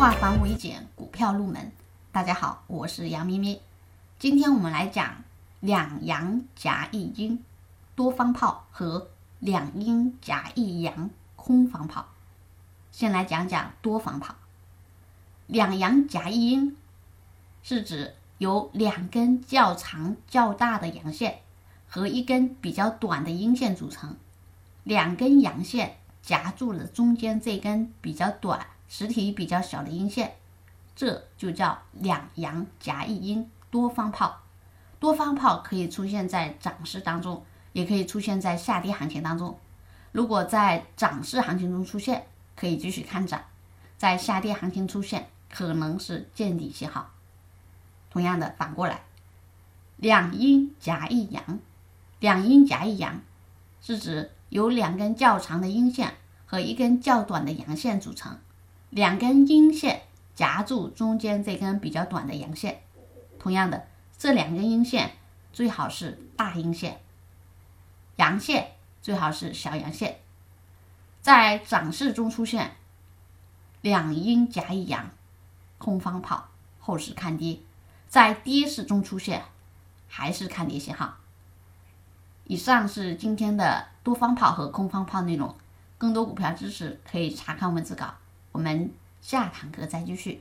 化繁为简，股票入门。大家好，我是杨咪咪。今天我们来讲两阳夹一阴多方炮和两阴夹一阳空方炮。先来讲讲多方炮。两阳夹一阴是指由两根较长较大的阳线和一根比较短的阴线组成，两根阳线夹住了中间这根比较短。实体比较小的阴线，这就叫两阳夹一阴多方炮。多方炮可以出现在涨势当中，也可以出现在下跌行情当中。如果在涨势行情中出现，可以继续看涨；在下跌行情出现，可能是见底信号。同样的，反过来，两阴夹一阳，两阴夹一阳是指由两根较长的阴线和一根较短的阳线组成。两根阴线夹住中间这根比较短的阳线，同样的，这两根阴线最好是大阴线，阳线最好是小阳线。在涨势中出现两阴夹一阳，空方炮，后市看跌；在跌势中出现还是看跌信号。以上是今天的多方炮和空方炮内容，更多股票知识可以查看文字稿。我们下堂课再继续。